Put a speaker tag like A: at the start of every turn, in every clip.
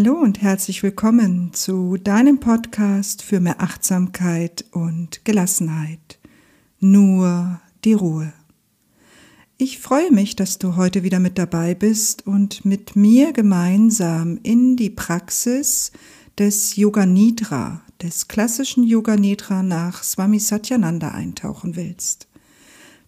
A: Hallo und herzlich willkommen zu deinem Podcast für mehr Achtsamkeit und Gelassenheit. Nur die Ruhe. Ich freue mich, dass du heute wieder mit dabei bist und mit mir gemeinsam in die Praxis des Yoga Nidra, des klassischen Yoga Nidra nach Swami Satyananda eintauchen willst.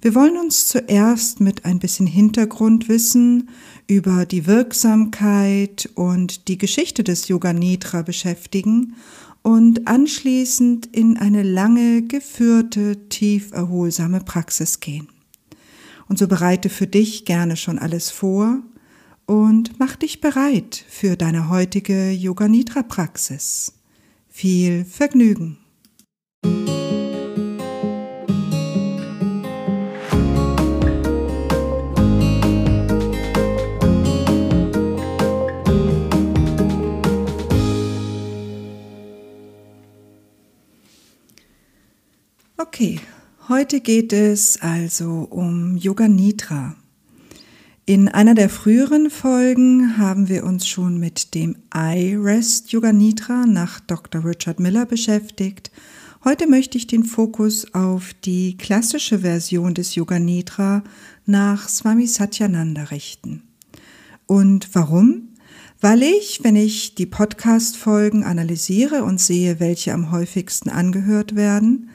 A: Wir wollen uns zuerst mit ein bisschen Hintergrundwissen über die Wirksamkeit und die Geschichte des Yoga Nidra beschäftigen und anschließend in eine lange geführte, tief erholsame Praxis gehen. Und so bereite für dich gerne schon alles vor und mach dich bereit für deine heutige Yoga Nidra Praxis. Viel Vergnügen! Okay, heute geht es also um Yoga Nidra. In einer der früheren Folgen haben wir uns schon mit dem I-Rest Yoga Nidra nach Dr. Richard Miller beschäftigt. Heute möchte ich den Fokus auf die klassische Version des Yoga Nidra nach Swami Satyananda richten. Und warum? Weil ich, wenn ich die Podcast-Folgen analysiere und sehe, welche am häufigsten angehört werden,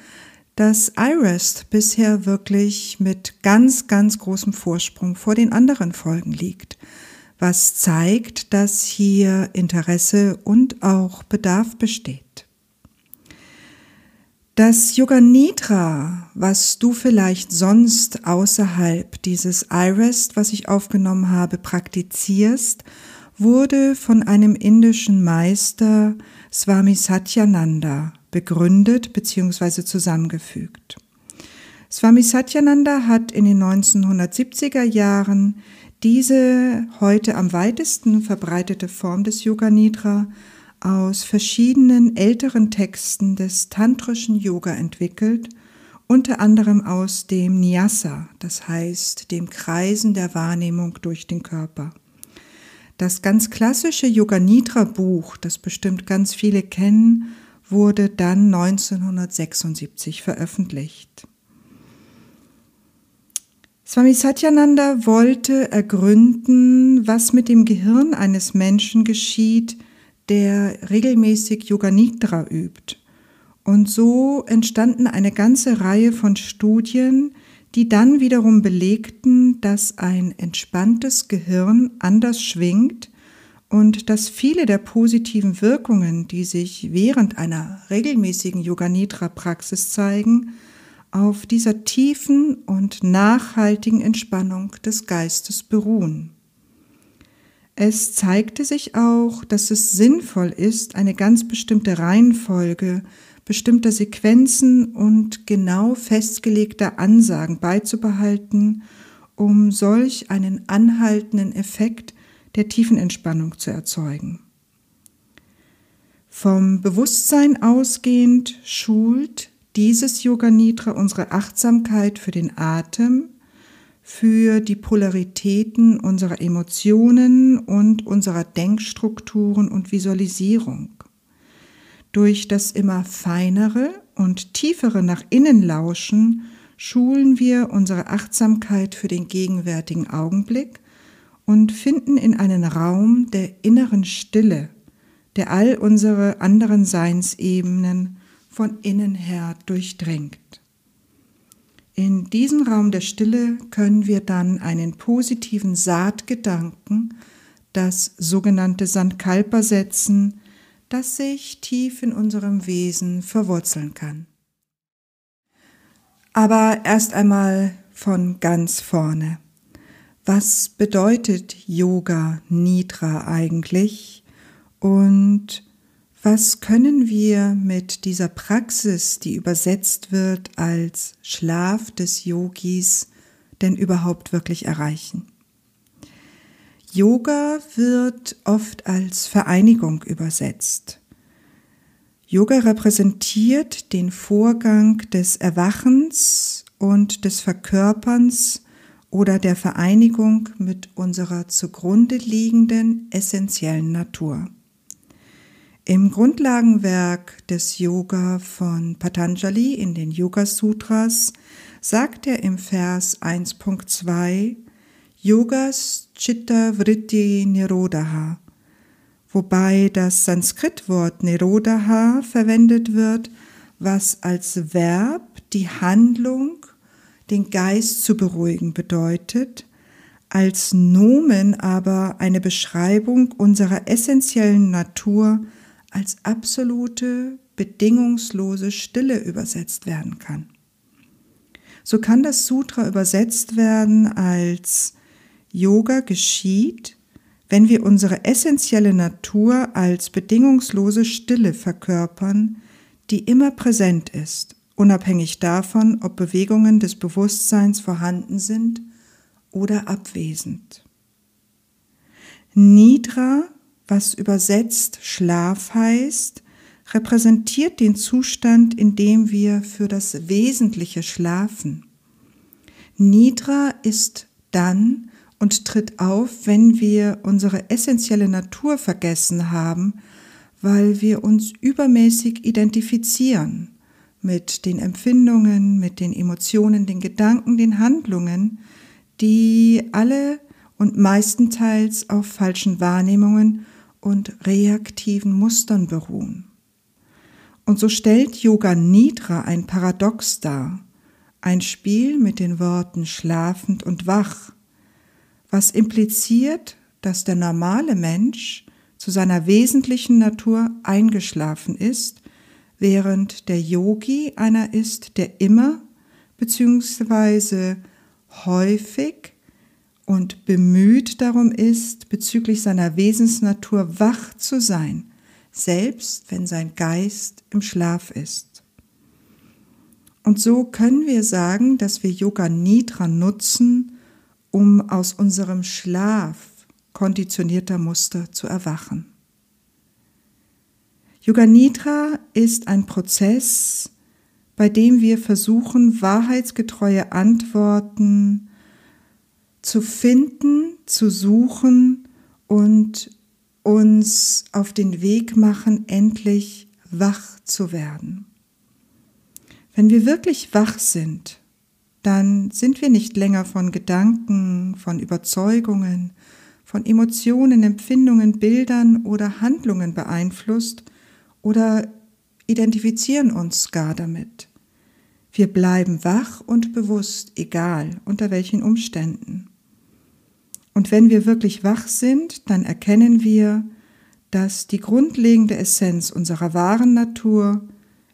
A: dass iRest bisher wirklich mit ganz, ganz großem Vorsprung vor den anderen Folgen liegt, was zeigt, dass hier Interesse und auch Bedarf besteht. Das Yoga Nidra, was du vielleicht sonst außerhalb dieses iRest, was ich aufgenommen habe, praktizierst, wurde von einem indischen Meister Swami Satyananda begründet bzw. zusammengefügt. Swami Satyananda hat in den 1970er Jahren diese heute am weitesten verbreitete Form des Yoga Nidra aus verschiedenen älteren Texten des tantrischen Yoga entwickelt, unter anderem aus dem Nyasa, das heißt dem Kreisen der Wahrnehmung durch den Körper. Das ganz klassische Yoga Nidra Buch, das bestimmt ganz viele kennen, wurde dann 1976 veröffentlicht. Swami Satyananda wollte ergründen, was mit dem Gehirn eines Menschen geschieht, der regelmäßig Yoga Nidra übt. Und so entstanden eine ganze Reihe von Studien, die dann wiederum belegten, dass ein entspanntes Gehirn anders schwingt und dass viele der positiven Wirkungen, die sich während einer regelmäßigen Yoga Nidra Praxis zeigen, auf dieser tiefen und nachhaltigen Entspannung des Geistes beruhen. Es zeigte sich auch, dass es sinnvoll ist, eine ganz bestimmte Reihenfolge bestimmter Sequenzen und genau festgelegter Ansagen beizubehalten, um solch einen anhaltenden Effekt der tiefen Entspannung zu erzeugen. Vom Bewusstsein ausgehend schult dieses Yoga Nidra unsere Achtsamkeit für den Atem, für die Polaritäten unserer Emotionen und unserer Denkstrukturen und Visualisierung. Durch das immer feinere und tiefere nach innen lauschen schulen wir unsere Achtsamkeit für den gegenwärtigen Augenblick und finden in einen Raum der inneren Stille, der all unsere anderen Seinsebenen von innen her durchdringt. In diesen Raum der Stille können wir dann einen positiven Saatgedanken, das sogenannte Sankalpa setzen, das sich tief in unserem Wesen verwurzeln kann. Aber erst einmal von ganz vorne. Was bedeutet Yoga Nidra eigentlich und was können wir mit dieser Praxis, die übersetzt wird als Schlaf des Yogis, denn überhaupt wirklich erreichen? Yoga wird oft als Vereinigung übersetzt. Yoga repräsentiert den Vorgang des Erwachens und des Verkörperns oder der Vereinigung mit unserer zugrunde liegenden essentiellen Natur. Im Grundlagenwerk des Yoga von Patanjali in den Yoga Sutras sagt er im Vers 1.2 Yogas Chitta Vritti Nirodha, wobei das Sanskritwort Nirodha verwendet wird, was als Verb die Handlung, den Geist zu beruhigen bedeutet, als Nomen aber eine Beschreibung unserer essentiellen Natur als absolute, bedingungslose Stille übersetzt werden kann. So kann das Sutra übersetzt werden als Yoga geschieht, wenn wir unsere essentielle Natur als bedingungslose Stille verkörpern, die immer präsent ist, unabhängig davon, ob Bewegungen des Bewusstseins vorhanden sind oder abwesend. Nidra was übersetzt Schlaf heißt, repräsentiert den Zustand, in dem wir für das Wesentliche schlafen. Nidra ist dann und tritt auf, wenn wir unsere essentielle Natur vergessen haben, weil wir uns übermäßig identifizieren mit den Empfindungen, mit den Emotionen, den Gedanken, den Handlungen, die alle und meistenteils auf falschen Wahrnehmungen und reaktiven Mustern beruhen. Und so stellt Yoga Nidra ein Paradox dar, ein Spiel mit den Worten schlafend und wach, was impliziert, dass der normale Mensch zu seiner wesentlichen Natur eingeschlafen ist, während der Yogi einer ist, der immer bzw. häufig und bemüht darum ist, bezüglich seiner Wesensnatur wach zu sein, selbst wenn sein Geist im Schlaf ist. Und so können wir sagen, dass wir Yoga Nidra nutzen, um aus unserem Schlaf konditionierter Muster zu erwachen. Yoga Nidra ist ein Prozess, bei dem wir versuchen, wahrheitsgetreue Antworten zu finden, zu suchen und uns auf den Weg machen, endlich wach zu werden. Wenn wir wirklich wach sind, dann sind wir nicht länger von Gedanken, von Überzeugungen, von Emotionen, Empfindungen, Bildern oder Handlungen beeinflusst oder identifizieren uns gar damit. Wir bleiben wach und bewusst, egal unter welchen Umständen. Und wenn wir wirklich wach sind, dann erkennen wir, dass die grundlegende Essenz unserer wahren Natur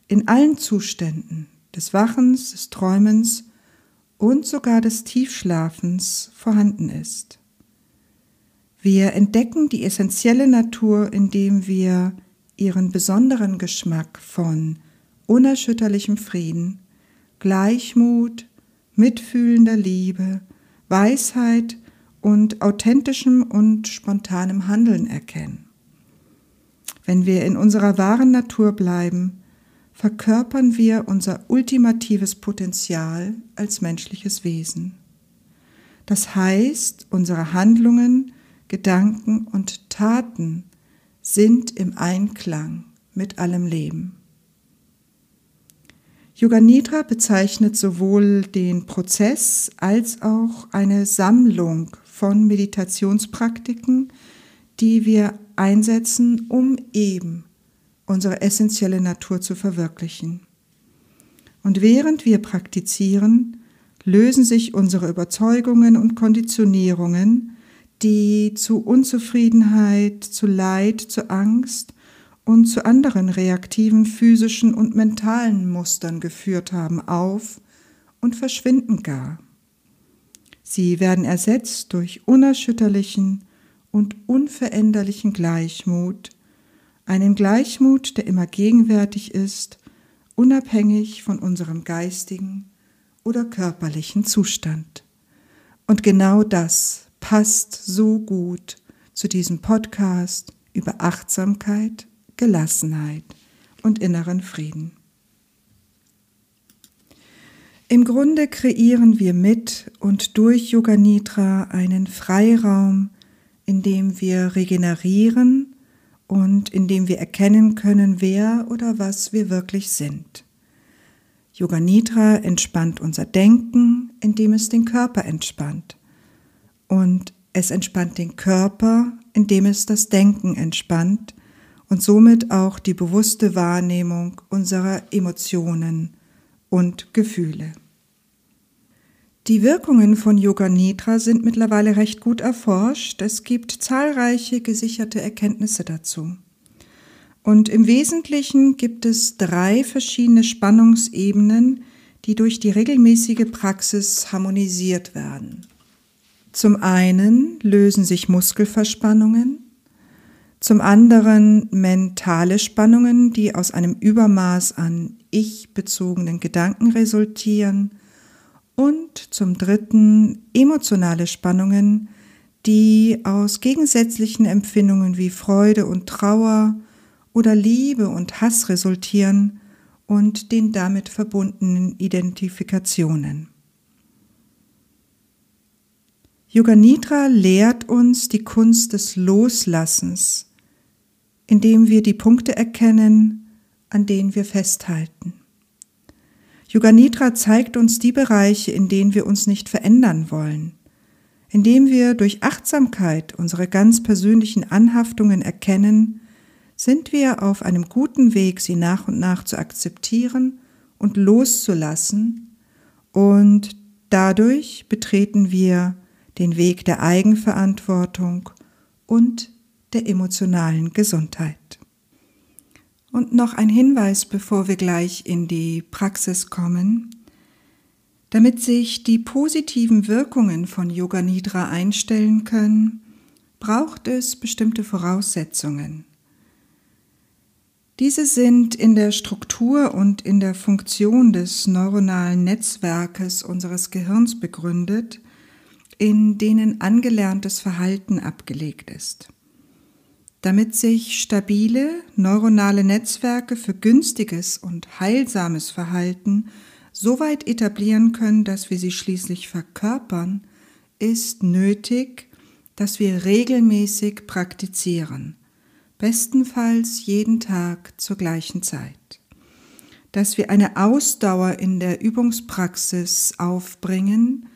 A: in allen Zuständen des Wachens, des Träumens und sogar des Tiefschlafens vorhanden ist. Wir entdecken die essentielle Natur, indem wir ihren besonderen Geschmack von unerschütterlichem Frieden, Gleichmut, mitfühlender Liebe, Weisheit und authentischem und spontanem Handeln erkennen. Wenn wir in unserer wahren Natur bleiben, verkörpern wir unser ultimatives Potenzial als menschliches Wesen. Das heißt, unsere Handlungen, Gedanken und Taten sind im Einklang mit allem Leben. Yoga Nidra bezeichnet sowohl den Prozess als auch eine Sammlung von Meditationspraktiken, die wir einsetzen, um eben unsere essentielle Natur zu verwirklichen. Und während wir praktizieren, lösen sich unsere Überzeugungen und Konditionierungen, die zu Unzufriedenheit, zu Leid, zu Angst und zu anderen reaktiven physischen und mentalen Mustern geführt haben, auf und verschwinden gar. Sie werden ersetzt durch unerschütterlichen und unveränderlichen Gleichmut, einen Gleichmut, der immer gegenwärtig ist, unabhängig von unserem geistigen oder körperlichen Zustand. Und genau das passt so gut zu diesem Podcast über Achtsamkeit, Gelassenheit und inneren Frieden. Im Grunde kreieren wir mit und durch Yoga Nidra einen Freiraum, in dem wir regenerieren und in dem wir erkennen können, wer oder was wir wirklich sind. Yoga Nidra entspannt unser Denken, indem es den Körper entspannt. Und es entspannt den Körper, indem es das Denken entspannt und somit auch die bewusste Wahrnehmung unserer Emotionen und Gefühle. Die Wirkungen von Yoga Nidra sind mittlerweile recht gut erforscht. Es gibt zahlreiche gesicherte Erkenntnisse dazu. Und im Wesentlichen gibt es drei verschiedene Spannungsebenen, die durch die regelmäßige Praxis harmonisiert werden. Zum einen lösen sich Muskelverspannungen, zum anderen mentale Spannungen, die aus einem Übermaß an ich-bezogenen Gedanken resultieren, und zum dritten emotionale Spannungen, die aus gegensätzlichen Empfindungen wie Freude und Trauer oder Liebe und Hass resultieren und den damit verbundenen Identifikationen. Yoga Nidra lehrt uns die Kunst des Loslassens, indem wir die Punkte erkennen, an denen wir festhalten. Yoga Nidra zeigt uns die Bereiche, in denen wir uns nicht verändern wollen, indem wir durch Achtsamkeit unsere ganz persönlichen Anhaftungen erkennen, sind wir auf einem guten Weg, sie nach und nach zu akzeptieren und loszulassen und dadurch betreten wir den Weg der Eigenverantwortung und der emotionalen Gesundheit. Und noch ein Hinweis, bevor wir gleich in die Praxis kommen. Damit sich die positiven Wirkungen von Yoga Nidra einstellen können, braucht es bestimmte Voraussetzungen. Diese sind in der Struktur und in der Funktion des neuronalen Netzwerkes unseres Gehirns begründet in denen angelerntes Verhalten abgelegt ist. Damit sich stabile neuronale Netzwerke für günstiges und heilsames Verhalten so weit etablieren können, dass wir sie schließlich verkörpern, ist nötig, dass wir regelmäßig praktizieren, bestenfalls jeden Tag zur gleichen Zeit. Dass wir eine Ausdauer in der Übungspraxis aufbringen,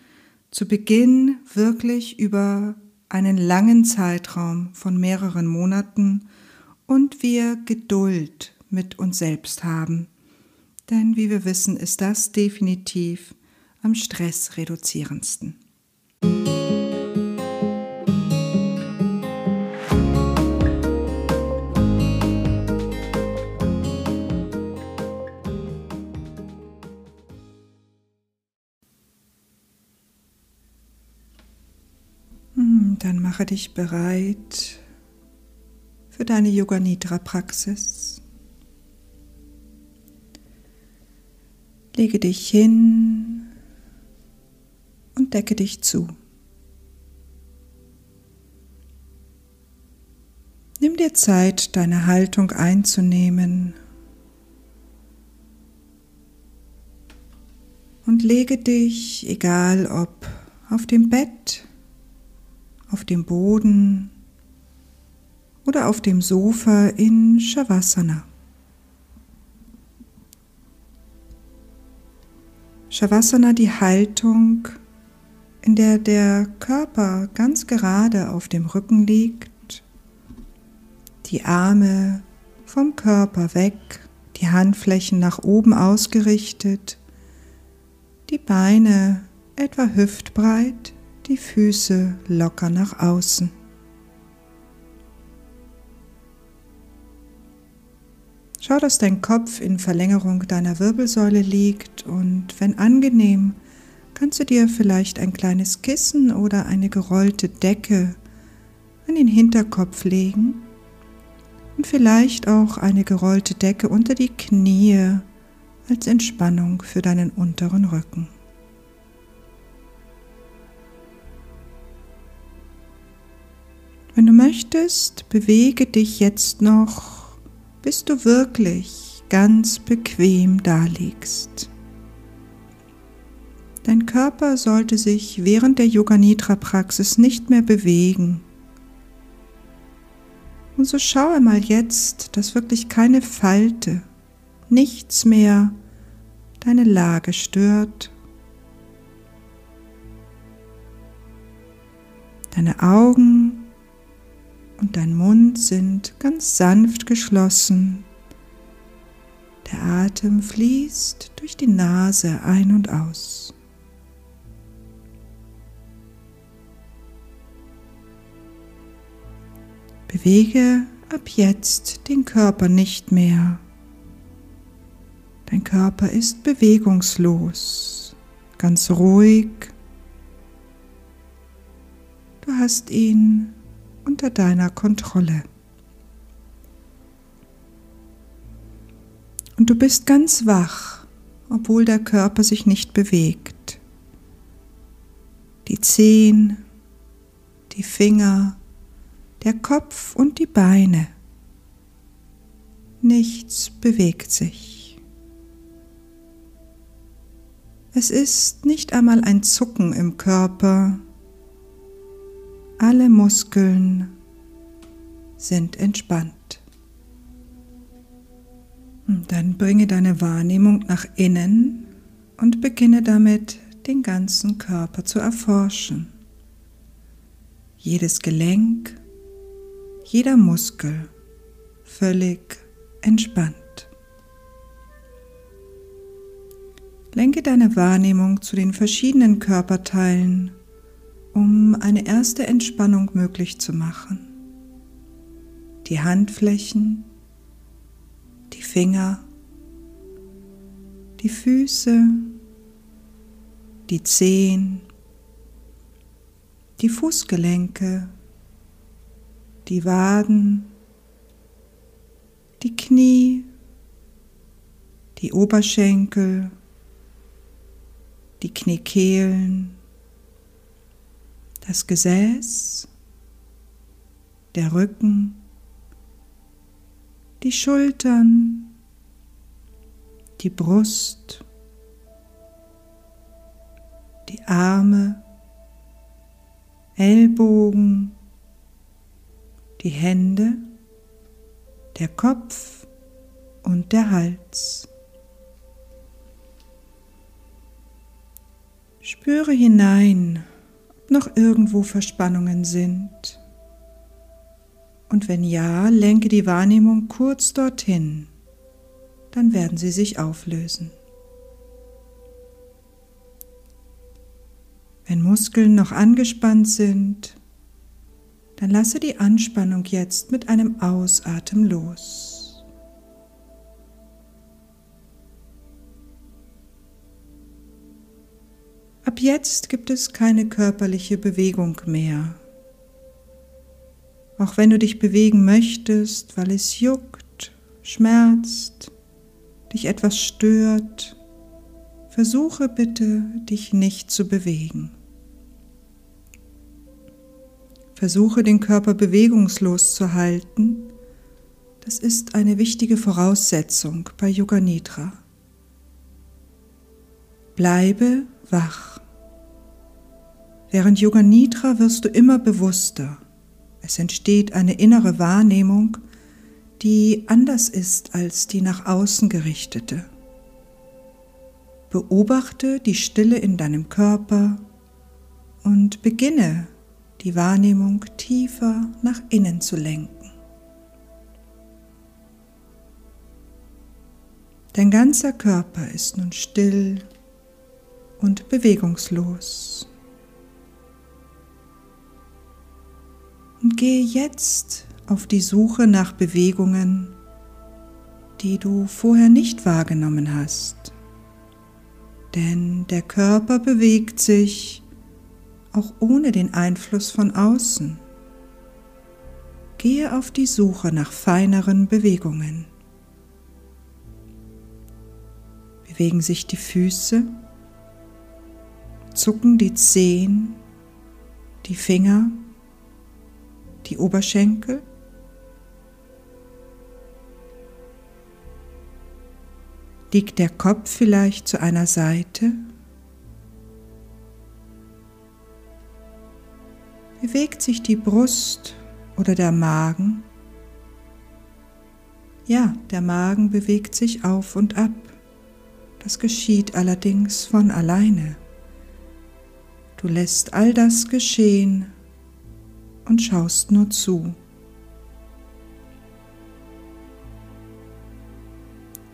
A: zu Beginn wirklich über einen langen Zeitraum von mehreren Monaten und wir Geduld mit uns selbst haben. Denn wie wir wissen, ist das definitiv am stressreduzierendsten. Dann mache dich bereit für deine Yoga Nidra Praxis. Lege dich hin und decke dich zu. Nimm dir Zeit, deine Haltung einzunehmen und lege dich, egal ob auf dem Bett auf dem Boden oder auf dem Sofa in Shavasana. Shavasana die Haltung, in der der Körper ganz gerade auf dem Rücken liegt, die Arme vom Körper weg, die Handflächen nach oben ausgerichtet, die Beine etwa hüftbreit die Füße locker nach außen. Schau, dass dein Kopf in Verlängerung deiner Wirbelsäule liegt und wenn angenehm, kannst du dir vielleicht ein kleines Kissen oder eine gerollte Decke an den Hinterkopf legen und vielleicht auch eine gerollte Decke unter die Knie als Entspannung für deinen unteren Rücken. Wenn du möchtest, bewege dich jetzt noch, bis du wirklich ganz bequem daliegst. Dein Körper sollte sich während der Yoga Nidra Praxis nicht mehr bewegen. Und so schau einmal jetzt, dass wirklich keine Falte, nichts mehr deine Lage stört. Deine Augen und dein Mund sind ganz sanft geschlossen. Der Atem fließt durch die Nase ein und aus. Bewege ab jetzt den Körper nicht mehr. Dein Körper ist bewegungslos, ganz ruhig. Du hast ihn unter deiner Kontrolle. Und du bist ganz wach, obwohl der Körper sich nicht bewegt. Die Zehen, die Finger, der Kopf und die Beine. Nichts bewegt sich. Es ist nicht einmal ein Zucken im Körper. Alle Muskeln sind entspannt. Dann bringe deine Wahrnehmung nach innen und beginne damit, den ganzen Körper zu erforschen. Jedes Gelenk, jeder Muskel völlig entspannt. Lenke deine Wahrnehmung zu den verschiedenen Körperteilen, um eine erste Entspannung möglich zu machen. Die Handflächen, die Finger, die Füße, die Zehen, die Fußgelenke, die Waden, die Knie, die Oberschenkel, die Kniekehlen, das Gesäß, der Rücken, die Schultern, die Brust, die Arme, Ellbogen, die Hände, der Kopf und der Hals. Spüre hinein, noch irgendwo Verspannungen sind. Und wenn ja, lenke die Wahrnehmung kurz dorthin, dann werden sie sich auflösen. Wenn Muskeln noch angespannt sind, dann lasse die Anspannung jetzt mit einem Ausatmen los. Ab jetzt gibt es keine körperliche Bewegung mehr. Auch wenn du dich bewegen möchtest, weil es juckt, schmerzt, dich etwas stört, versuche bitte, dich nicht zu bewegen. Versuche den Körper bewegungslos zu halten. Das ist eine wichtige Voraussetzung bei Yoga Nidra. Bleibe wach. Während Yoga Nidra wirst du immer bewusster. Es entsteht eine innere Wahrnehmung, die anders ist als die nach außen gerichtete. Beobachte die Stille in deinem Körper und beginne die Wahrnehmung tiefer nach innen zu lenken. Dein ganzer Körper ist nun still und bewegungslos. Und gehe jetzt auf die Suche nach Bewegungen, die du vorher nicht wahrgenommen hast. Denn der Körper bewegt sich auch ohne den Einfluss von außen. Gehe auf die Suche nach feineren Bewegungen. Bewegen sich die Füße, zucken die Zehen, die Finger, die Oberschenkel. Liegt der Kopf vielleicht zu einer Seite Bewegt sich die Brust oder der Magen Ja, der Magen bewegt sich auf und ab. Das geschieht allerdings von alleine. Du lässt all das geschehen und schaust nur zu.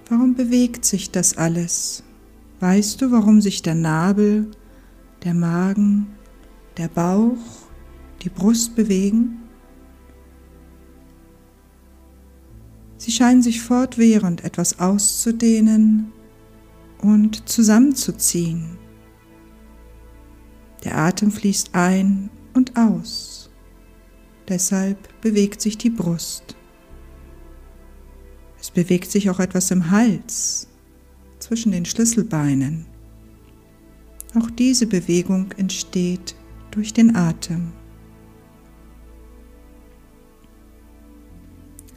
A: Warum bewegt sich das alles? Weißt du, warum sich der Nabel, der Magen, der Bauch, die Brust bewegen? Sie scheinen sich fortwährend etwas auszudehnen und zusammenzuziehen. Der Atem fließt ein und aus. Deshalb bewegt sich die Brust. Es bewegt sich auch etwas im Hals, zwischen den Schlüsselbeinen. Auch diese Bewegung entsteht durch den Atem.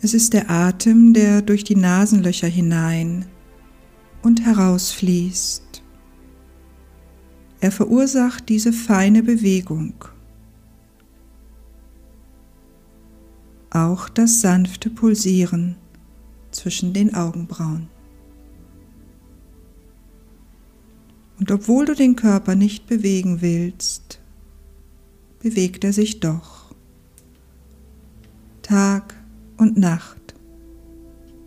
A: Es ist der Atem, der durch die Nasenlöcher hinein und herausfließt. Er verursacht diese feine Bewegung. Auch das sanfte Pulsieren zwischen den Augenbrauen. Und obwohl du den Körper nicht bewegen willst, bewegt er sich doch. Tag und Nacht.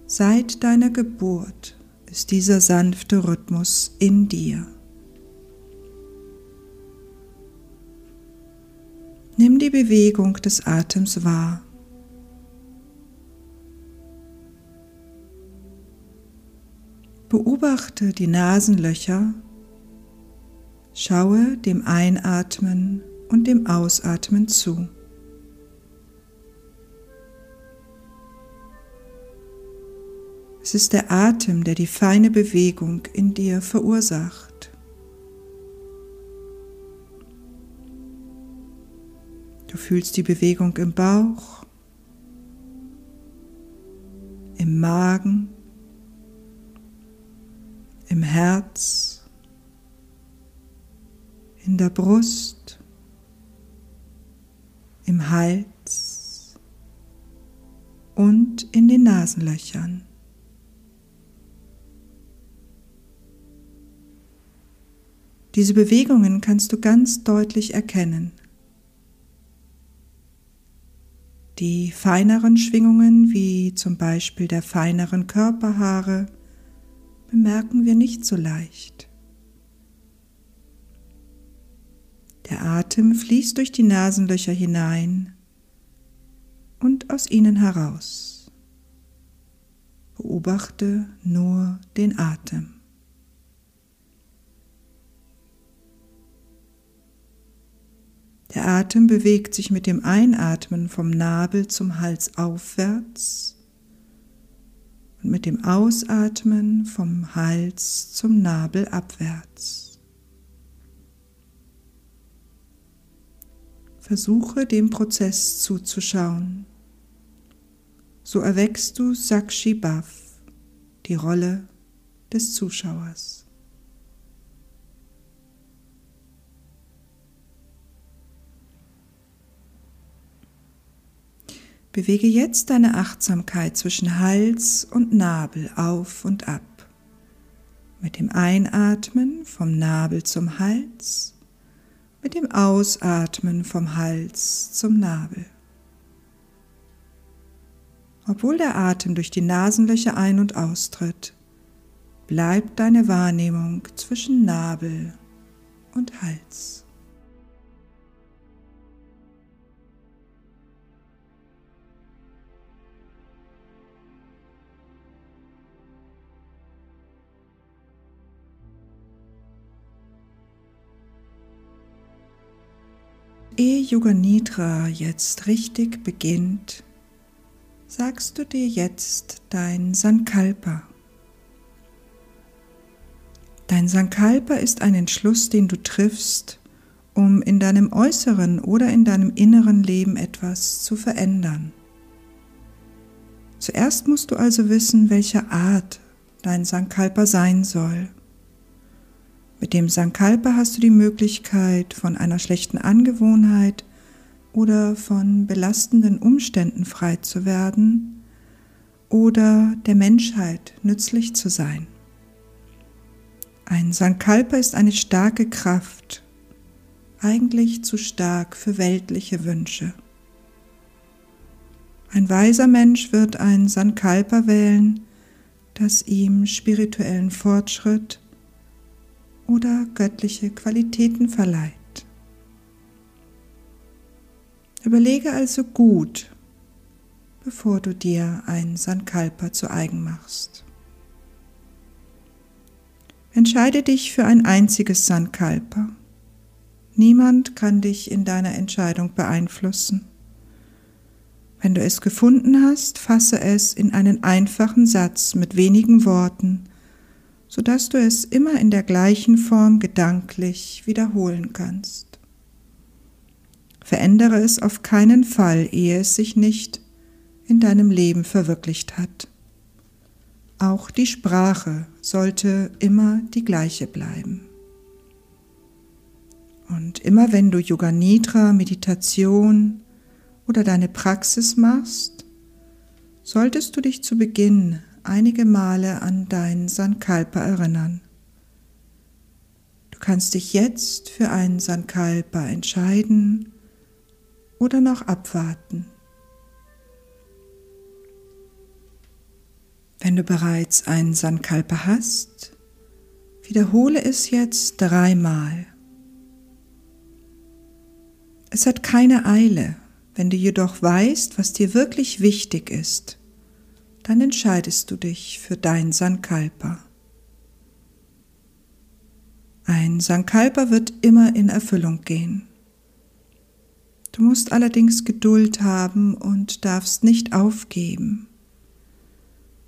A: Seit deiner Geburt ist dieser sanfte Rhythmus in dir. Nimm die Bewegung des Atems wahr. Beobachte die Nasenlöcher, schaue dem Einatmen und dem Ausatmen zu. Es ist der Atem, der die feine Bewegung in dir verursacht. Du fühlst die Bewegung im Bauch, im Magen, im Herz, in der Brust, im Hals und in den Nasenlöchern. Diese Bewegungen kannst du ganz deutlich erkennen. Die feineren Schwingungen, wie zum Beispiel der feineren Körperhaare, bemerken wir nicht so leicht. Der Atem fließt durch die Nasenlöcher hinein und aus ihnen heraus. Beobachte nur den Atem. Der Atem bewegt sich mit dem Einatmen vom Nabel zum Hals aufwärts mit dem Ausatmen vom Hals zum Nabel abwärts. Versuche dem Prozess zuzuschauen. So erweckst du Sakshi Bhav, die Rolle des Zuschauers. Bewege jetzt deine Achtsamkeit zwischen Hals und Nabel auf und ab. Mit dem Einatmen vom Nabel zum Hals, mit dem Ausatmen vom Hals zum Nabel. Obwohl der Atem durch die Nasenlöcher ein- und austritt, bleibt deine Wahrnehmung zwischen Nabel und Hals. Ehe Yoga Nidra jetzt richtig beginnt, sagst du dir jetzt dein Sankalpa. Dein Sankalpa ist ein Entschluss, den du triffst, um in deinem äußeren oder in deinem inneren Leben etwas zu verändern. Zuerst musst du also wissen, welcher Art dein Sankalpa sein soll. Mit dem Sankalpa hast du die Möglichkeit, von einer schlechten Angewohnheit oder von belastenden Umständen frei zu werden oder der Menschheit nützlich zu sein. Ein Sankalpa ist eine starke Kraft, eigentlich zu stark für weltliche Wünsche. Ein weiser Mensch wird ein Sankalpa wählen, das ihm spirituellen Fortschritt oder göttliche Qualitäten verleiht. Überlege also gut, bevor du dir ein Sankalpa zu eigen machst. Entscheide dich für ein einziges Sankalpa. Niemand kann dich in deiner Entscheidung beeinflussen. Wenn du es gefunden hast, fasse es in einen einfachen Satz mit wenigen Worten, sodass du es immer in der gleichen Form gedanklich wiederholen kannst. Verändere es auf keinen Fall, ehe es sich nicht in deinem Leben verwirklicht hat. Auch die Sprache sollte immer die gleiche bleiben. Und immer wenn du Yoga Nidra, Meditation oder deine Praxis machst, solltest du dich zu Beginn einige Male an dein Sankalpa erinnern. Du kannst dich jetzt für einen Sankalpa entscheiden oder noch abwarten. Wenn du bereits ein Sankalpa hast, wiederhole es jetzt dreimal. Es hat keine Eile, wenn du jedoch weißt, was dir wirklich wichtig ist, dann entscheidest du dich für dein Sankalpa. Ein Sankalpa wird immer in Erfüllung gehen. Du musst allerdings Geduld haben und darfst nicht aufgeben.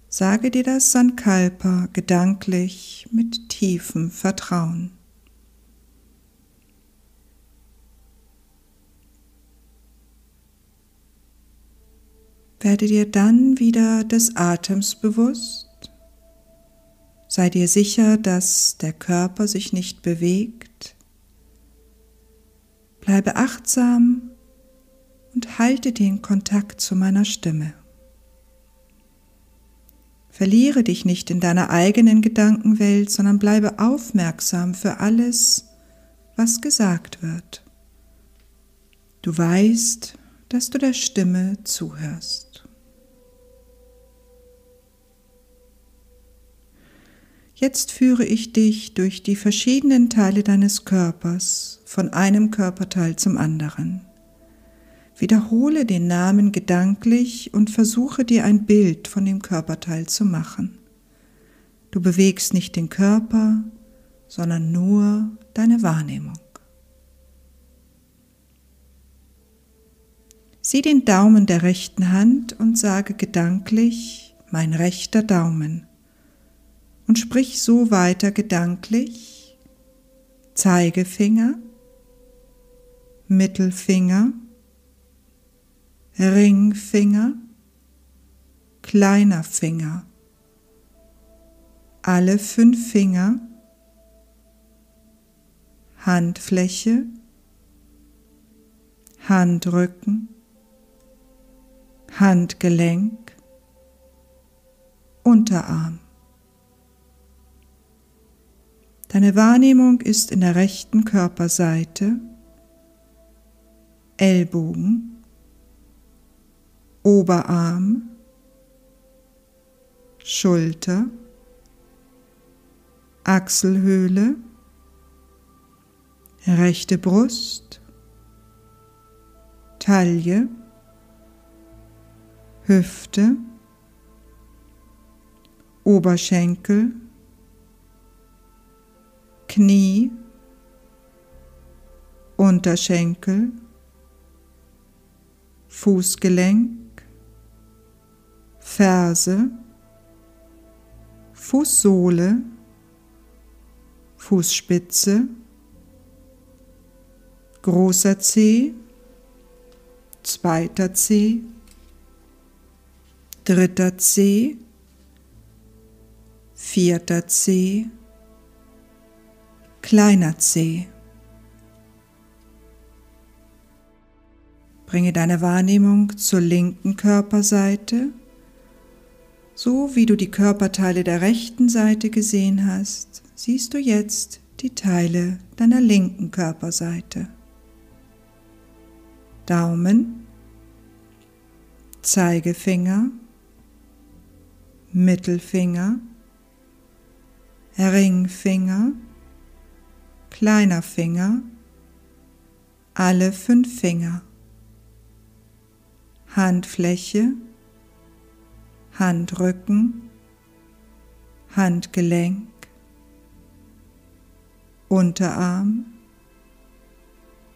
A: Sage dir das Sankalpa gedanklich mit tiefem Vertrauen. Werde dir dann wieder des Atems bewusst. Sei dir sicher, dass der Körper sich nicht bewegt. Bleibe achtsam und halte den Kontakt zu meiner Stimme. Verliere dich nicht in deiner eigenen Gedankenwelt, sondern bleibe aufmerksam für alles, was gesagt wird. Du weißt, dass du der Stimme zuhörst. Jetzt führe ich dich durch die verschiedenen Teile deines Körpers von einem Körperteil zum anderen. Wiederhole den Namen gedanklich und versuche dir ein Bild von dem Körperteil zu machen. Du bewegst nicht den Körper, sondern nur deine Wahrnehmung. Sieh den Daumen der rechten Hand und sage gedanklich mein rechter Daumen und sprich so weiter gedanklich. Zeigefinger, Mittelfinger, Ringfinger, kleiner Finger, alle fünf Finger, Handfläche, Handrücken, Handgelenk, Unterarm. Deine Wahrnehmung ist in der rechten Körperseite, Ellbogen, Oberarm, Schulter, Achselhöhle, rechte Brust, Taille, Hüfte, Oberschenkel, Knie, Unterschenkel, Fußgelenk, Ferse, Fußsohle, Fußspitze, großer Zeh, zweiter Zeh, dritter Zeh, vierter Zeh, kleiner Zeh. Bringe deine Wahrnehmung zur linken Körperseite So wie du die Körperteile der rechten Seite gesehen hast, siehst du jetzt die Teile deiner linken Körperseite. Daumen, Zeigefinger, Mittelfinger, Ringfinger, kleiner Finger, alle fünf Finger, Handfläche, Handrücken, Handgelenk, Unterarm,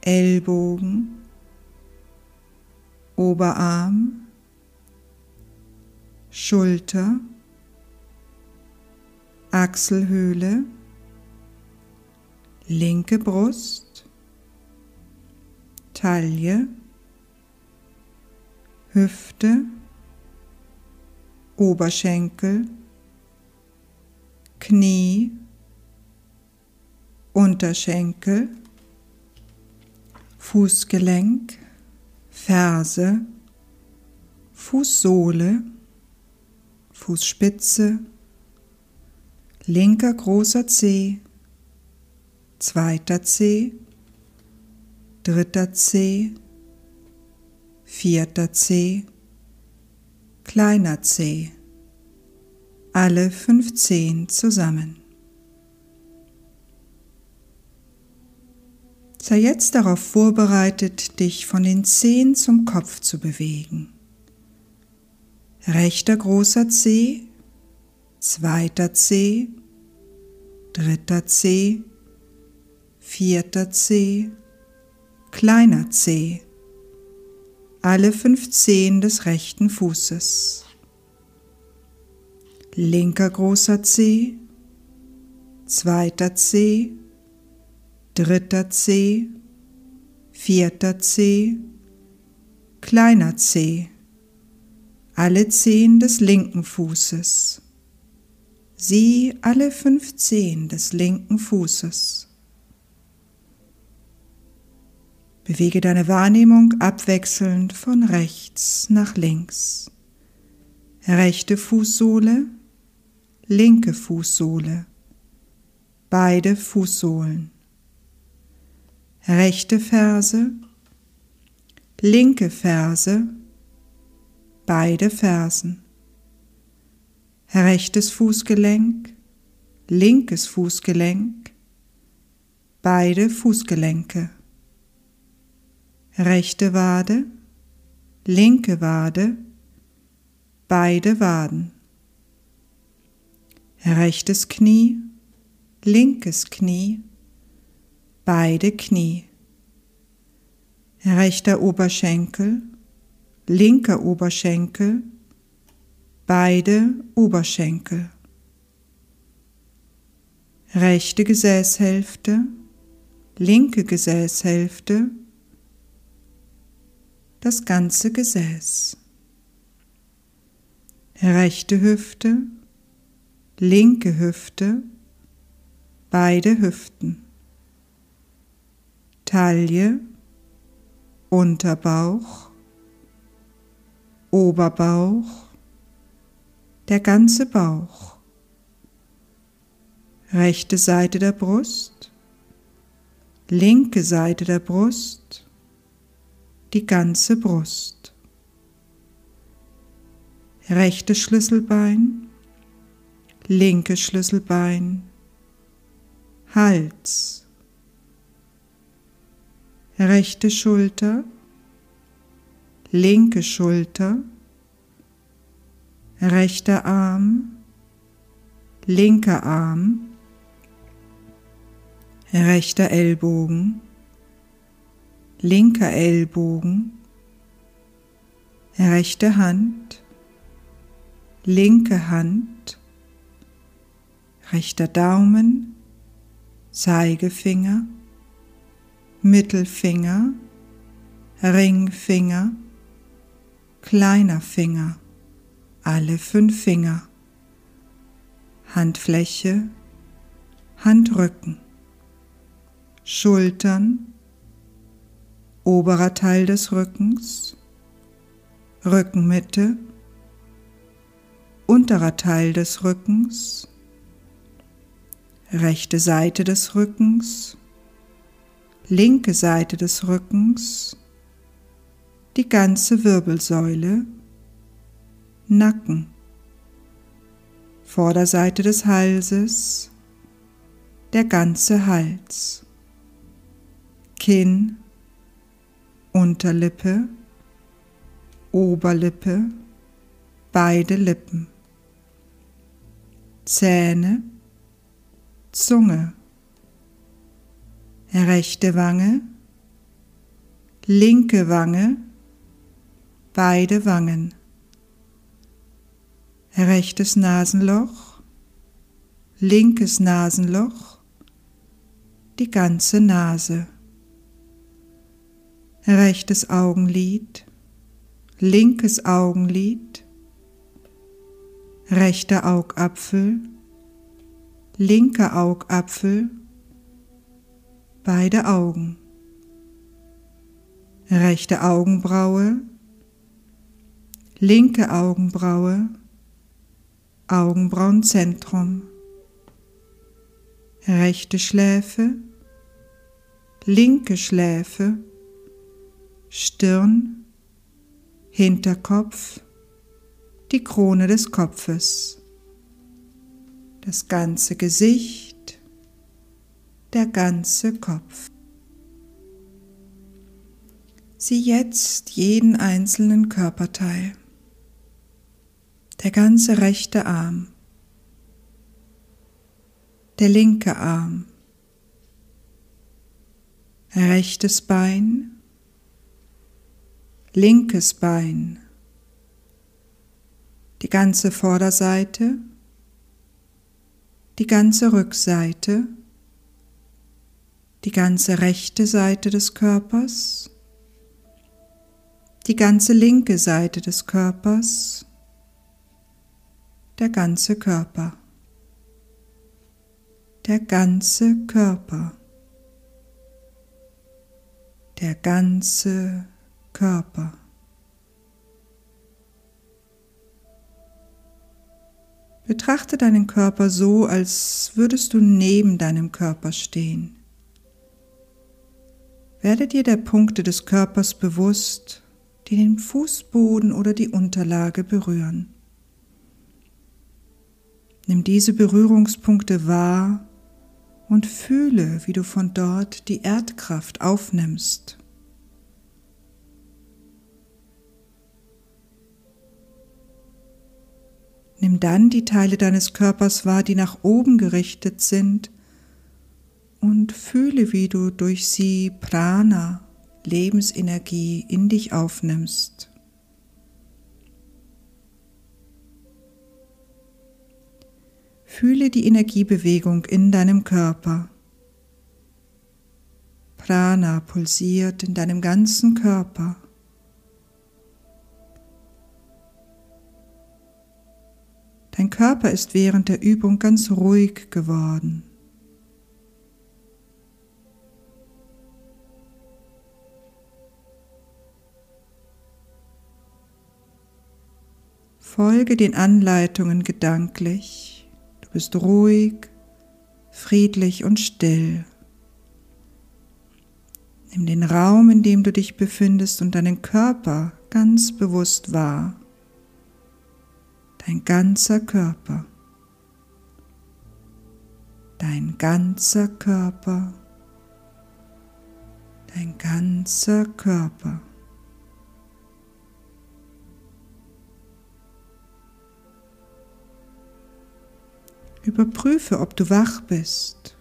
A: Ellbogen, Oberarm, Schulter, Achselhöhle, linke Brust, Taille, Hüfte, Oberschenkel, Knie, Unterschenkel, Fußgelenk, Ferse, Fußsohle, Fußspitze, linker großer Zeh, zweiter Zeh, dritter Zeh, vierter Zeh, kleiner Zeh, alle fünf Zehen zusammen. Sei jetzt darauf vorbereitet, dich von den Zehen zum Kopf zu bewegen. Rechter großer Zeh, zweiter Zeh, dritter Zeh, vierter Zeh, kleiner Zeh, alle fünf Zehen des rechten Fußes. Linker großer Zeh, zweiter Zeh, dritter Zeh, vierter Zeh, kleiner Zeh, alle Zehen des linken Fußes. Sieh alle fünf Zehen des linken Fußes. Bewege deine Wahrnehmung abwechselnd von rechts nach links. Rechte Fußsohle, linke Fußsohle, beide Fußsohlen. Rechte Ferse, linke Ferse, beide Fersen. Rechtes Fußgelenk, linkes Fußgelenk, beide Fußgelenke rechte Wade, linke Wade, beide Waden. Rechtes Knie, linkes Knie, beide Knie. Rechter Oberschenkel, linker Oberschenkel, beide Oberschenkel. Rechte Gesäßhälfte, linke Gesäßhälfte, das ganze Gesäß. Rechte Hüfte, linke Hüfte, beide Hüften. Taille, Unterbauch, Oberbauch, der ganze Bauch. Rechte Seite der Brust, linke Seite der Brust, die ganze Brust. Rechtes Schlüsselbein, linkes Schlüsselbein, Hals, rechte Schulter, linke Schulter, rechter Arm, linker Arm, rechter Ellbogen, linker Ellbogen, rechte Hand, linke Hand, rechter Daumen, Zeigefinger, Mittelfinger, Ringfinger, kleiner Finger, alle fünf Finger, Handfläche, Handrücken, Schultern, oberer Teil des Rückens, Rückenmitte, unterer Teil des Rückens, rechte Seite des Rückens, linke Seite des Rückens, die ganze Wirbelsäule, Nacken, Vorderseite des Halses, der ganze Hals, Kinn, Unterlippe, Oberlippe, beide Lippen, Zähne, Zunge, rechte Wange, linke Wange, beide Wangen, rechtes Nasenloch, linkes Nasenloch, die ganze Nase, rechtes Augenlid, linkes Augenlid, rechter Augapfel, linker Augapfel, beide Augen, rechte Augenbraue, linke Augenbraue, Augenbrauenzentrum, rechte Schläfe, linke Schläfe, Stirn, Hinterkopf, die Krone des Kopfes, das ganze Gesicht, der ganze Kopf. Sieh jetzt jeden einzelnen Körperteil, der ganze rechte Arm, der linke Arm, rechtes Bein, linkes Bein, die ganze Vorderseite, die ganze Rückseite, die ganze rechte Seite des Körpers, die ganze linke Seite des Körpers, der ganze Körper, der ganze Körper, der ganze Körper. Betrachte deinen Körper so, als würdest du neben deinem Körper stehen. Werde dir der Punkte des Körpers bewusst, die den Fußboden oder die Unterlage berühren. Nimm diese Berührungspunkte wahr und fühle, wie du von dort die Erdkraft aufnimmst. Nimm dann die Teile deines Körpers wahr, die nach oben gerichtet sind und fühle, wie du durch sie Prana, Lebensenergie in dich aufnimmst. Fühle die Energiebewegung in deinem Körper. Prana pulsiert in deinem ganzen Körper. Dein Körper ist während der Übung ganz ruhig geworden. Folge den Anleitungen gedanklich. Du bist ruhig, friedlich und still. Nimm den Raum, in dem du dich befindest und deinen Körper ganz bewusst wahr dein ganzer Körper, dein ganzer Körper, dein ganzer Körper. Überprüfe, ob du wach bist.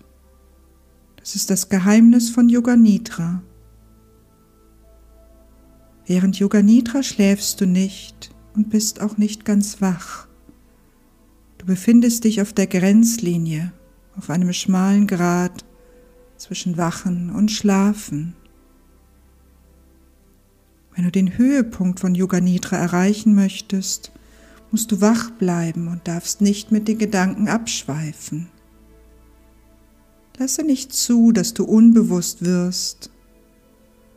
A: Das ist das Geheimnis von Yoga Nidra. Während Yoga Nidra schläfst du nicht, und bist auch nicht ganz wach. Du befindest dich auf der Grenzlinie, auf einem schmalen Grat zwischen Wachen und Schlafen. Wenn du den Höhepunkt von Yoga Nidra erreichen möchtest, musst du wach bleiben und darfst nicht mit den Gedanken abschweifen. Lasse nicht zu, dass du unbewusst wirst,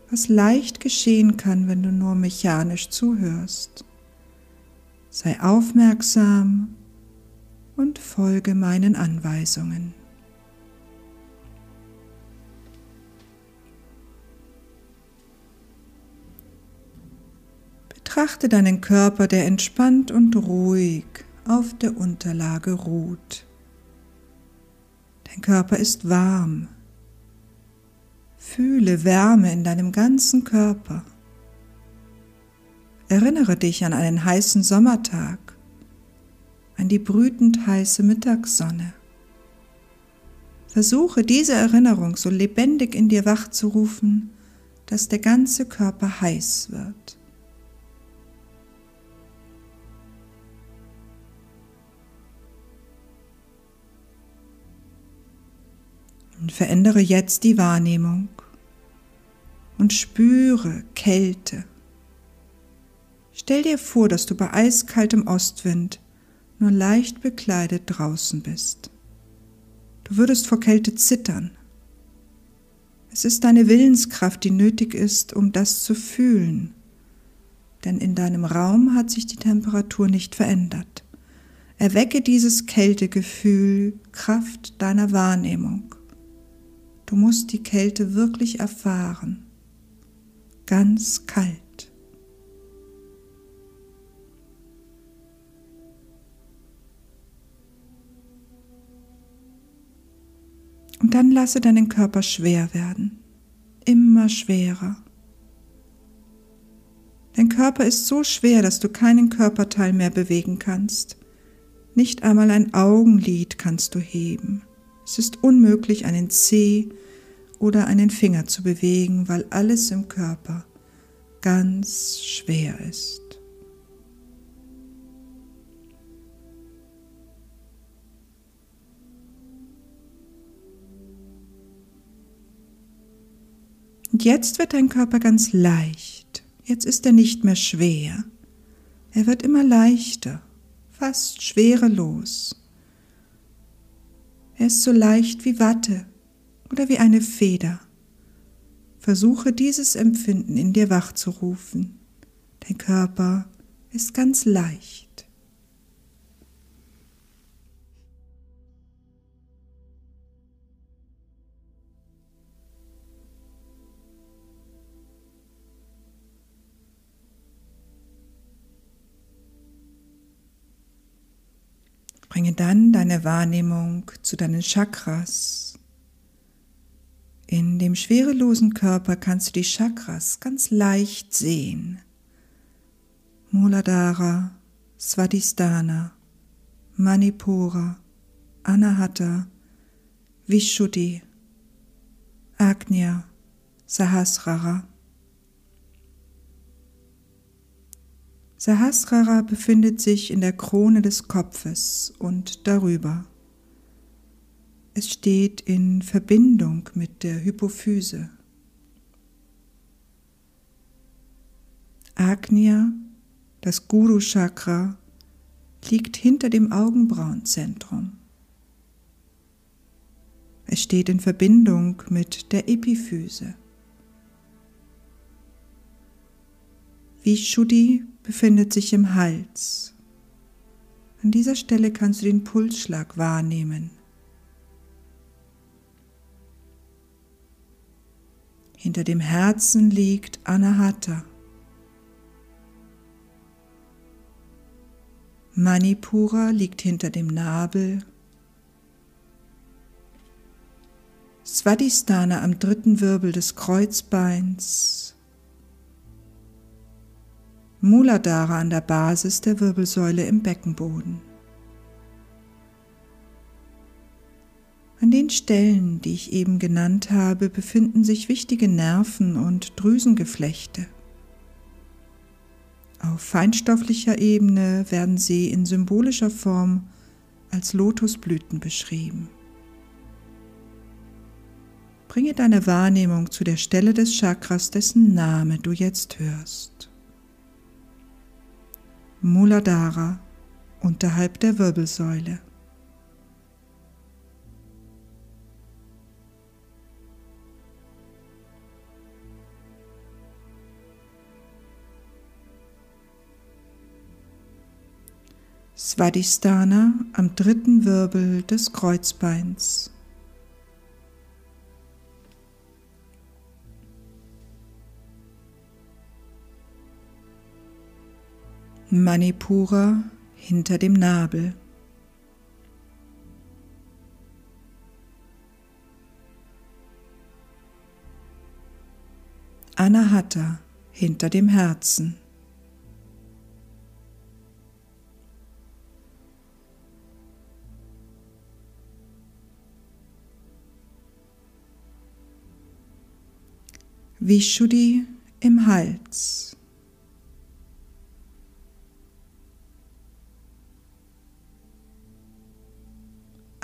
A: was leicht geschehen kann, wenn du nur mechanisch zuhörst Sei aufmerksam und folge meinen Anweisungen. Betrachte deinen Körper, der entspannt und ruhig auf der Unterlage ruht. Dein Körper ist warm. Fühle Wärme in deinem ganzen Körper. Erinnere dich an einen heißen Sommertag, an die brütend heiße Mittagssonne. Versuche diese Erinnerung so lebendig in dir wachzurufen, dass der ganze Körper heiß wird. Und verändere jetzt die Wahrnehmung und spüre Kälte. Stell dir vor, dass du bei eiskaltem Ostwind nur leicht bekleidet draußen bist. Du würdest vor Kälte zittern. Es ist deine Willenskraft, die nötig ist, um das zu fühlen. Denn in deinem Raum hat sich die Temperatur nicht verändert. Erwecke dieses Kältegefühl Kraft deiner Wahrnehmung. Du musst die Kälte wirklich erfahren. Ganz kalt. Und dann lasse deinen Körper schwer werden, immer schwerer. Dein Körper ist so schwer, dass du keinen Körperteil mehr bewegen kannst. Nicht einmal ein Augenlid kannst du heben. Es ist unmöglich, einen Zeh oder einen Finger zu bewegen, weil alles im Körper ganz schwer ist. Und jetzt wird dein Körper ganz leicht. Jetzt ist er nicht mehr schwer. Er wird immer leichter, fast schwerelos. Er ist so leicht wie Watte oder wie eine Feder. Versuche dieses Empfinden in dir wachzurufen. Dein Körper ist ganz leicht. Bringe dann deine Wahrnehmung zu deinen Chakras. In dem schwerelosen Körper kannst du die Chakras ganz leicht sehen. Muladhara, Svadhisthana, Manipura, Anahata, Vishuddhi, Agnya, Sahasrara. Sahasrara befindet sich in der Krone des Kopfes und darüber. Es steht in Verbindung mit der Hypophyse. Agnya, das Guru Chakra, liegt hinter dem Augenbrauenzentrum. Es steht in Verbindung mit der Epiphyse. Vishuddhi befindet sich im Hals. An dieser Stelle kannst du den Pulsschlag wahrnehmen. Hinter dem Herzen liegt Anahata. Manipura liegt hinter dem Nabel. Svadhisthana am dritten Wirbel des Kreuzbeins Muladhara an der Basis der Wirbelsäule im Beckenboden. An den Stellen, die ich eben genannt habe, befinden sich wichtige Nerven und Drüsengeflechte. Auf feinstofflicher Ebene werden sie in symbolischer Form als Lotusblüten beschrieben. Bringe deine Wahrnehmung zu der Stelle des Chakras, dessen Name du jetzt hörst. Muladhara unterhalb der Wirbelsäule. Svadhisthana am dritten Wirbel des Kreuzbeins. Manipura hinter dem Nabel. Anahata hinter dem Herzen. Vishuddhi im Hals.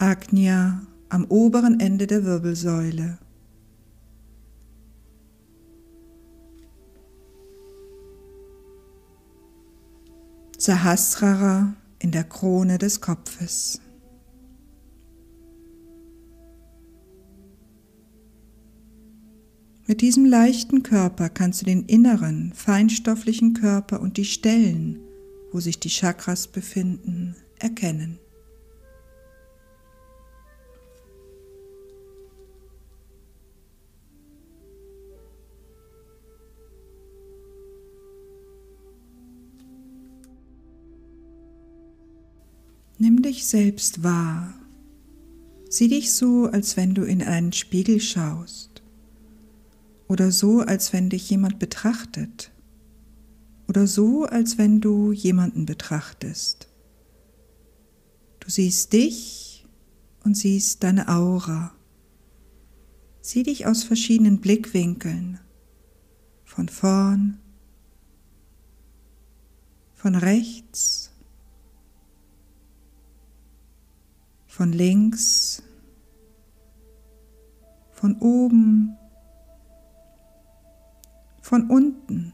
A: Agnya am oberen Ende der Wirbelsäule. Sahasrara in der Krone des Kopfes. Mit diesem leichten Körper kannst du den inneren, feinstofflichen Körper und die Stellen, wo sich die Chakras befinden, erkennen. Dich selbst wahr. Sieh dich so, als wenn du in einen Spiegel schaust. Oder so, als wenn dich jemand betrachtet. Oder so, als wenn du jemanden betrachtest. Du siehst dich und siehst deine Aura. Sieh dich aus verschiedenen Blickwinkeln. Von vorn, von rechts, von links, von oben, von unten.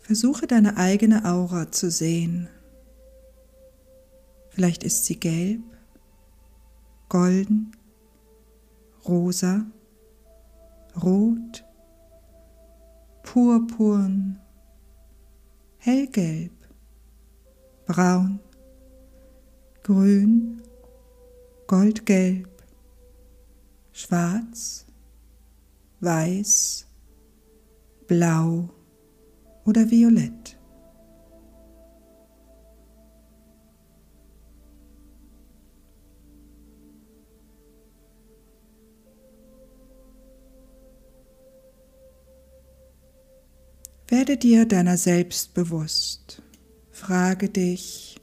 A: Versuche deine eigene Aura zu sehen. Vielleicht ist sie gelb, golden, rosa, rot, purpurn, hellgelb braun, grün, goldgelb, schwarz, weiß, blau oder violett. Werde dir deiner selbst bewusst. Frage dich,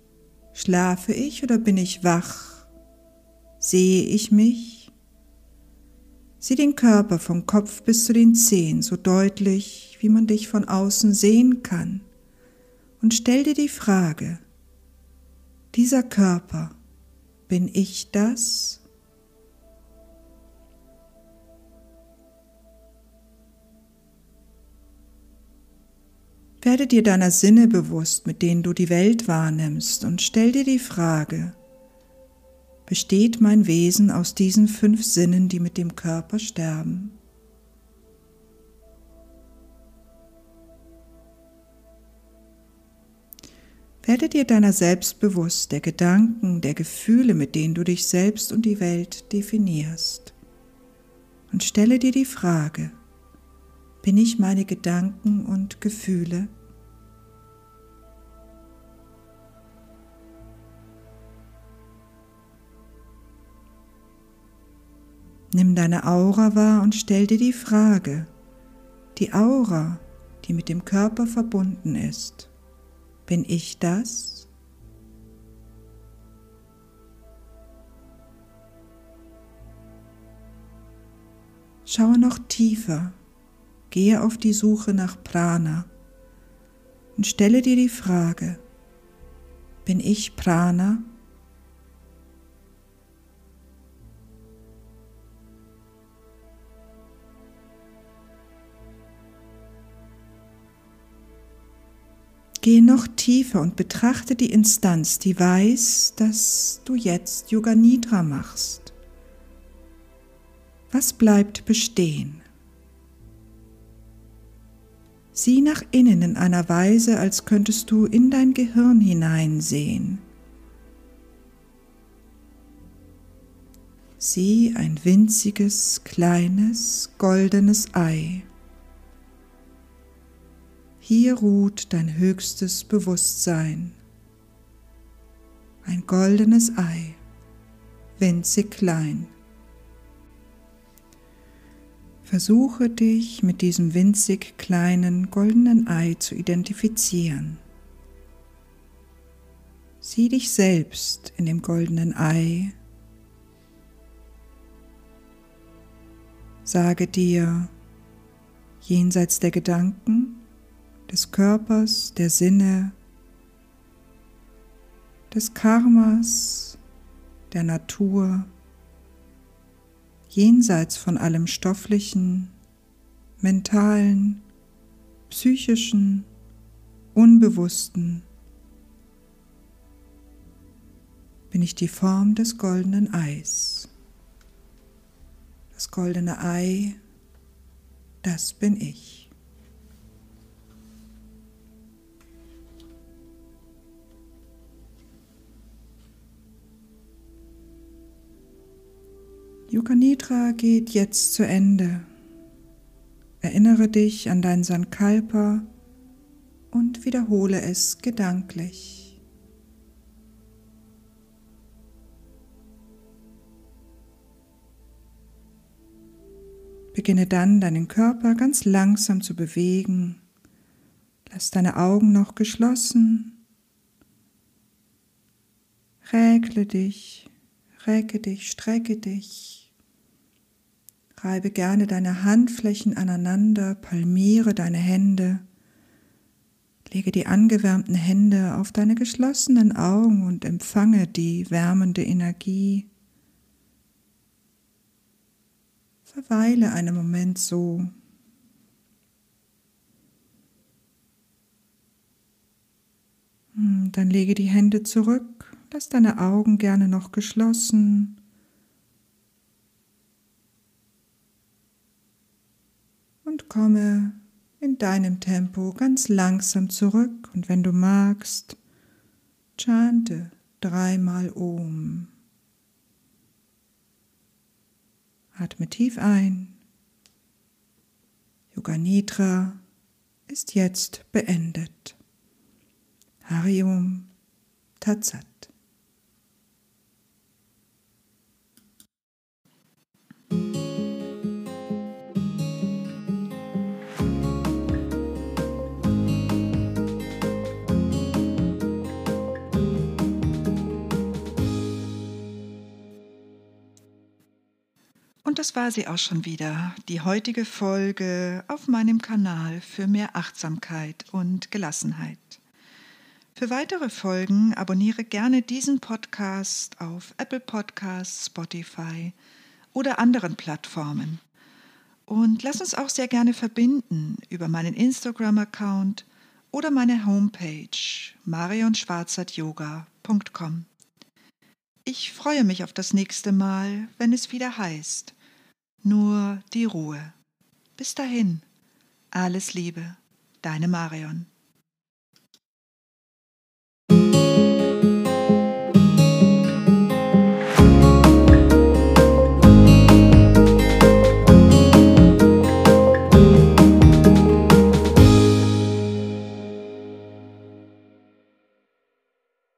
A: schlafe ich oder bin ich wach? Sehe ich mich? Sieh den Körper vom Kopf bis zu den Zehen so deutlich, wie man dich von außen sehen kann, und stell dir die Frage, dieser Körper, bin ich das? Werde dir deiner Sinne bewusst, mit denen du die Welt wahrnimmst, und stell dir die Frage, besteht mein Wesen aus diesen fünf Sinnen, die mit dem Körper sterben? Werde dir deiner selbst bewusst, der Gedanken, der Gefühle, mit denen du dich selbst und die Welt definierst. Und stelle dir die Frage, bin ich meine Gedanken und Gefühle? Nimm deine Aura wahr und stell dir die Frage, die Aura, die mit dem Körper verbunden ist, bin ich das? Schaue noch tiefer Gehe auf die Suche nach Prana und stelle dir die Frage, bin ich Prana? Gehe noch tiefer und betrachte die Instanz, die weiß, dass du jetzt Yoga Nidra machst. Was bleibt bestehen? Sieh nach innen in einer Weise, als könntest du in dein Gehirn hineinsehen. Sieh ein winziges, kleines, goldenes Ei. Hier ruht dein höchstes Bewusstsein. Ein goldenes Ei, winzig klein. Versuche dich mit diesem winzig kleinen goldenen Ei zu identifizieren. Sieh dich selbst in dem goldenen Ei. Sage dir, jenseits der Gedanken, des Körpers, der Sinne, des Karmas, der Natur, jenseits von allem stofflichen, mentalen, psychischen, unbewussten, bin ich die Form des goldenen Eis. Das goldene Ei, das bin ich. Yoga Nidra geht jetzt zu Ende. Erinnere dich an dein Sankalpa und wiederhole es gedanklich. Beginne dann deinen Körper ganz langsam zu bewegen. Lass deine Augen noch geschlossen. Räkle dich, recke dich, strecke dich. Reibe gerne deine Handflächen aneinander, palmiere deine Hände. Lege die angewärmten Hände auf deine geschlossenen Augen und empfange die wärmende Energie. Verweile einen Moment so. Hm, dann lege die Hände zurück, lass deine Augen gerne noch geschlossen komme in deinem Tempo ganz langsam zurück und wenn du magst, chante dreimal Om. Atme tief ein. Yoga Nidra ist jetzt beendet. Harium Tatsat. Und das war sie auch schon wieder, die heutige Folge auf meinem Kanal für mehr Achtsamkeit und Gelassenheit. Für weitere Folgen abonniere gerne diesen Podcast auf Apple Podcasts, Spotify oder anderen Plattformen. Und lass uns auch sehr gerne verbinden über meinen Instagram-Account oder meine Homepage marionschwarzertyoga.com. Ich freue mich auf das nächste Mal, wenn es wieder heißt, nur die Ruhe. Bis dahin, alles Liebe, deine Marion.